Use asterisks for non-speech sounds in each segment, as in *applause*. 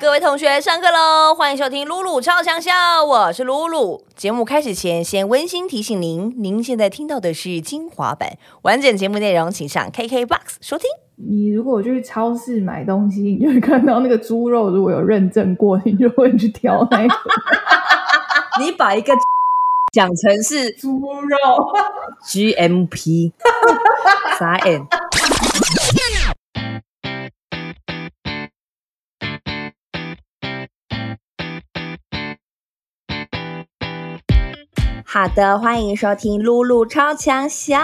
各位同学，上课喽！欢迎收听露露超强笑，我是露露。节目开始前，先温馨提醒您，您现在听到的是精华版，完整节目内容请上 KKBOX 收听。你如果去超市买东西，你就会看到那个猪肉如果有认证过，你就会去挑那个 *laughs* 你把一个讲成是猪肉。GMP，傻眼。好的，欢迎收听露露超强笑。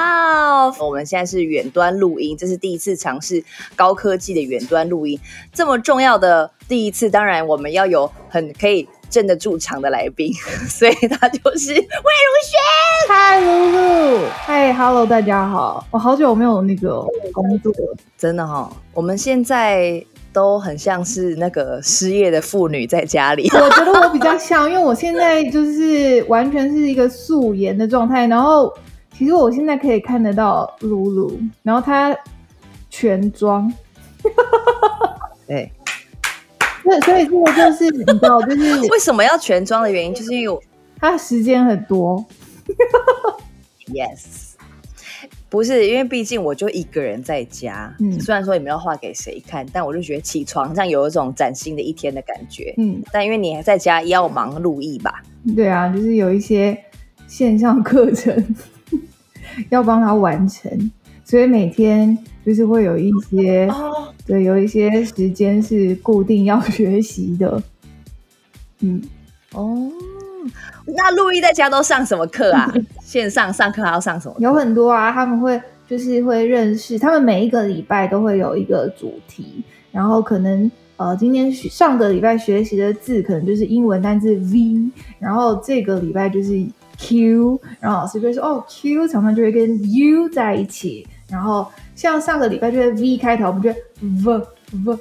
我们现在是远端录音，这是第一次尝试高科技的远端录音，这么重要的第一次，当然我们要有很可以镇得住场的来宾，*laughs* 所以他就是魏如萱。嗨，露露，嗨，Hello，大家好，我好久没有那个工作了，真的哈、哦，我们现在都很像是那个失业的妇女在家里。我觉得我比较像，因为我现在就是完全是一个素颜的状态，然后其实我现在可以看得到露露，然后她全妆，*laughs* 对，所以所以这个就是你知道，就是 *laughs* 为什么要全妆的原因，就是因为我她时间很多，*laughs* yes，不是因为毕竟我就一个人在家，嗯虽然说也没有画给谁看，但我就觉得起床上有一种崭新的一天的感觉。嗯，但因为你还在家，要忙录艺吧？对啊，就是有一些线上课程要帮他完成，所以每天就是会有一些、哦，对，有一些时间是固定要 *laughs* 学习的。嗯，哦，那录艺在家都上什么课啊？*laughs* 线上上课还要上什么？有很多啊，他们会就是会认识，他们每一个礼拜都会有一个主题，然后可能呃今天学上个礼拜学习的字可能就是英文单字 V，然后这个礼拜就是 Q，然后老师就会说哦 Q 常常就会跟 U 在一起，然后像上个礼拜就是 V 开头，我们就会 V V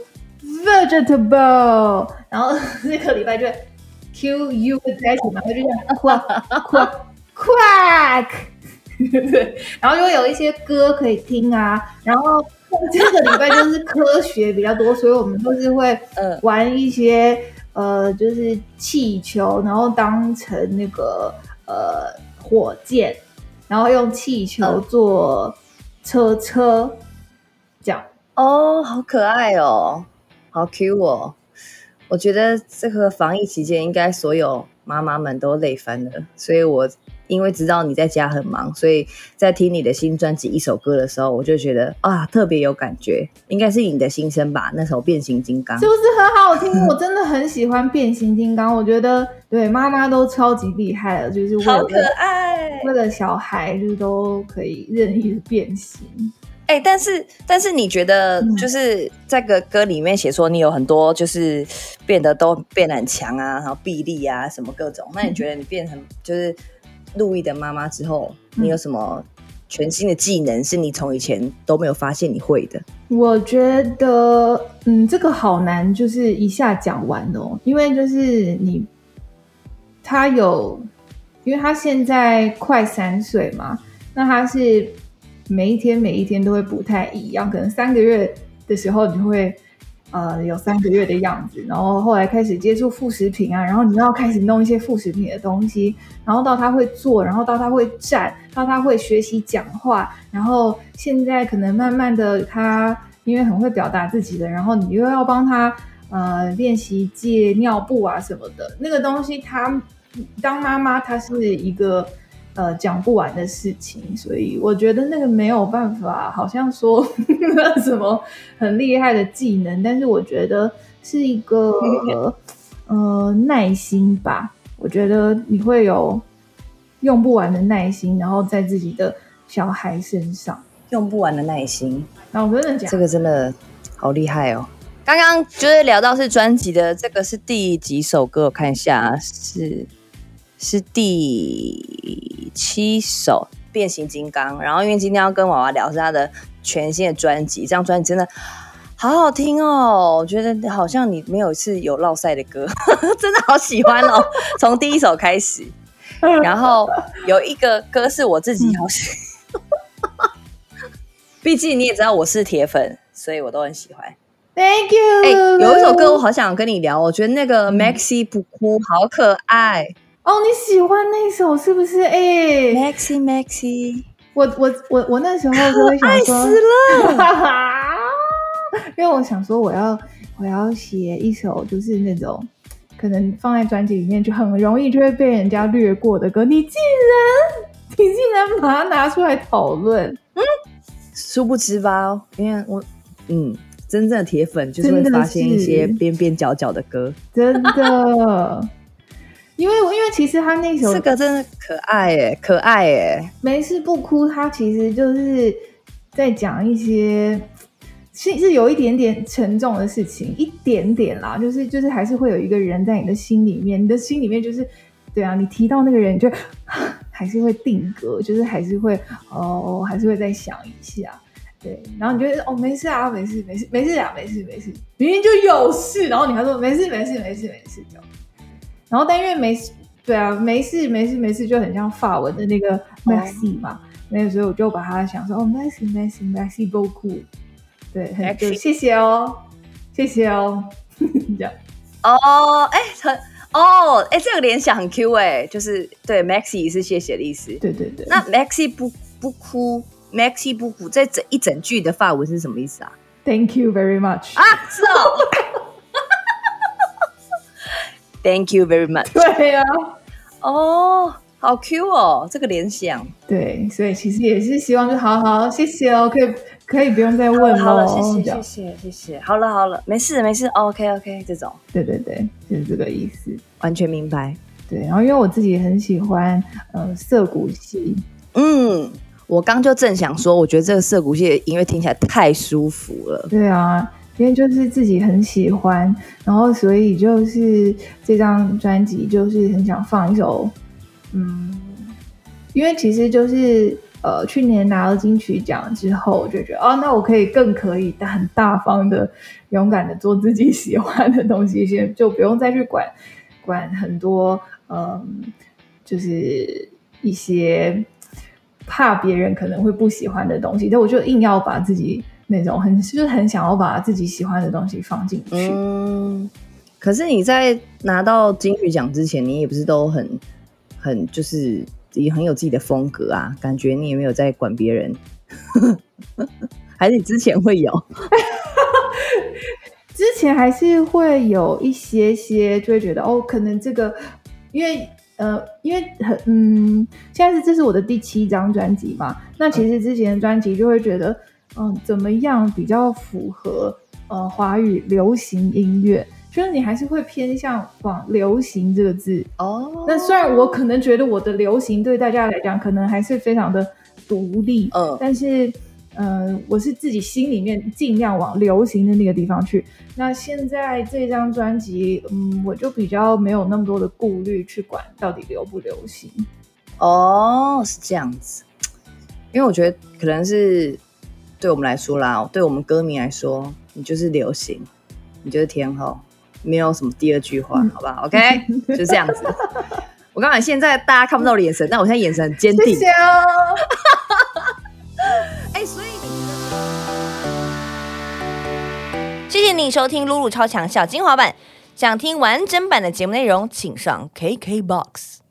vegetable，然后这个礼拜就会 Q U 在一起嘛，它就这样 *laughs* quack quack quack。对，然后就会有一些歌可以听啊，然后这个礼拜就是科学比较多，所以我们就是会 *laughs* 嗯玩一些呃，就是气球，然后当成那个呃火箭，然后用气球嗯做车车，这样。哦，好可爱哦，好 Q 哦！我觉得这个防疫期间，应该所有妈妈们都累翻了。所以我因为知道你在家很忙，所以在听你的新专辑一首歌的时候，我就觉得啊，特别有感觉。应该是你的心声吧？那首《变形金刚是》。不是很好听？我真的很喜欢变形金刚，我觉得对妈妈都超级厉害了，就是为了好可爱！为了小孩，就是都可以任意的变形。哎、但是但是你觉得嗯就是这个歌里面写说你有很多就是变得都变得很强啊，然后臂力啊什么各种，那你觉得你变成就是陆毅的妈妈之后，嗯你有什么全新的技能是你从以前都没有发现你会的？我觉得，嗯，这个好难，就是一下讲完哦，因为就是你，他有，因为他现在快三岁嘛，那他是每一天每一天都会不太一样，可能三个月的时候你就会。呃，有三个月的样子，然后后来开始接触副食品啊，然后你要开始弄一些副食品的东西，然后到他会做，然后到他会站，到他会学习讲话，然后现在可能慢慢的他因为很会表达自己的，然后你又要帮他呃练习戒尿布啊什么的，那个东西他当妈妈他是一个呃讲不完的事情，所以我觉得那个没有办法，好像说 *laughs* 什么很厉害的技能，但是我觉得是一个 *laughs* 呃耐心吧，我觉得你会有用不完的耐心，然后在自己的小孩身上。用不完的耐心，那我真的讲这个真的好厉害哦！刚刚就是聊到是专辑的，这个是第几首歌？我看一下，是是第七首《变形金刚》。然后因为今天要跟娃娃聊是他的全新的专辑，这张专辑真的好好听哦！我觉得好像你没有一次有落赛的歌，*laughs* 真的好喜欢哦。从第一首开始，然后有一个歌是我自己好喜，*laughs* 毕竟你也知道我是铁粉，所以我都很喜欢。Thank you。哎、有一首歌我好想跟你聊，我觉得那个 Maxi 不哭好可爱。哦，你喜欢那首是不是？哎、Maxi Maxi，我我我我那时候就会想爱说，*laughs* 死了！*laughs* 因为我想说我要我要写一首就是那种可能放在专辑里面就很容易就会被人家略过的歌，你竟然你竟然把它拿出来讨论，嗯殊不知吧，因为我嗯，真正的铁粉就是会发现一些是边边角角的歌，真的。因为因为其实他那首这个真的可爱哎，可爱哎。没事不哭，他其实就是在讲一些是是有一点点沉重的事情，一点点啦，就是就是还是会有一个人在你的心里面，你的心里面就是对啊，你提到那个人，你就 *sighs* 还是会定格，就是还是会哦，还是会再想一下。对，然后你就会哦，没事啊，没事，没事，没事啊，没事，没事，明明就有事，然后你还说没事，没事，没事，没事，这样。然后但因为没事，对啊，没事，没事，没事，就很像法文的那个 Maxi 嘛，那所以我就把它想说哦，Maxi，Maxi，Maxi 不哭，对，很就 Maxi 谢谢哦，谢谢哦，*laughs* 这样。哦，哎、很哦，哎、这个联想很 Q 哎，就是对 Maxi 是谢谢的意思。对对对，那 Maxi 不不哭，Maxi 不哭，这整一整句的法文是什么意思啊？Thank you very much。啊，是哦。*laughs* Thank you very much。对啊，哦，好 Q 哦，这个联想。对，所以其实也是希望就好好谢谢哦，可以可以不用再问好了，喽，谢谢谢谢谢谢，好了好了，没事没事，OK OK，这种对对对，就是这个意思。完全明白。对，然后因为我自己也很喜欢呃涩谷系，嗯，我刚就正想说，我觉得这个涩谷系的音乐听起来太舒服了。对啊，因为就是自己很喜欢，然后所以就是这张专辑就是很想放一首，嗯，因为其实就是呃去年拿了金曲奖之后，就觉得哦，那我可以更可以很大方的、勇敢的做自己喜欢的东西，先就不用再去管管很多嗯，就是一些怕别人可能会不喜欢的东西，但我就硬要把自己那种很就是很想要把自己喜欢的东西放进去。嗯，可是你在拿到金曲奖之前，你也不是都很很就是也很有自己的风格啊？感觉你也没有在管别人，*laughs* 还是你之前会有？*laughs* 之前还是会有一些些，就会觉得哦，可能这个，因为呃，因为很嗯，现在是这是我的第七张专辑嘛，那其实之前的专辑就会觉得，嗯，怎么样比较符合呃华语流行音乐，就是你还是会偏向往流行这个字。哦那虽然我可能觉得我的流行对大家来讲可能还是非常的独立，嗯但是，呃，我是自己心里面尽量往流行的那个地方去。那现在这张专辑，嗯，我就比较没有那么多的顾虑去管到底流不流行。哦，是这样子。因为我觉得可能是对我们来说啦，对我们歌迷来说，你就是流行，你就是天后，没有什么第二句话，嗯好不好？OK，*laughs* 就这样子。我刚才现在大家看不到我的眼神，但我现在眼神很坚定。谢谢哦。*laughs* 哎、所以 *laughs* 谢谢你收听露露超强小精华版。想听完整版的节目内容，请上 KKBOX。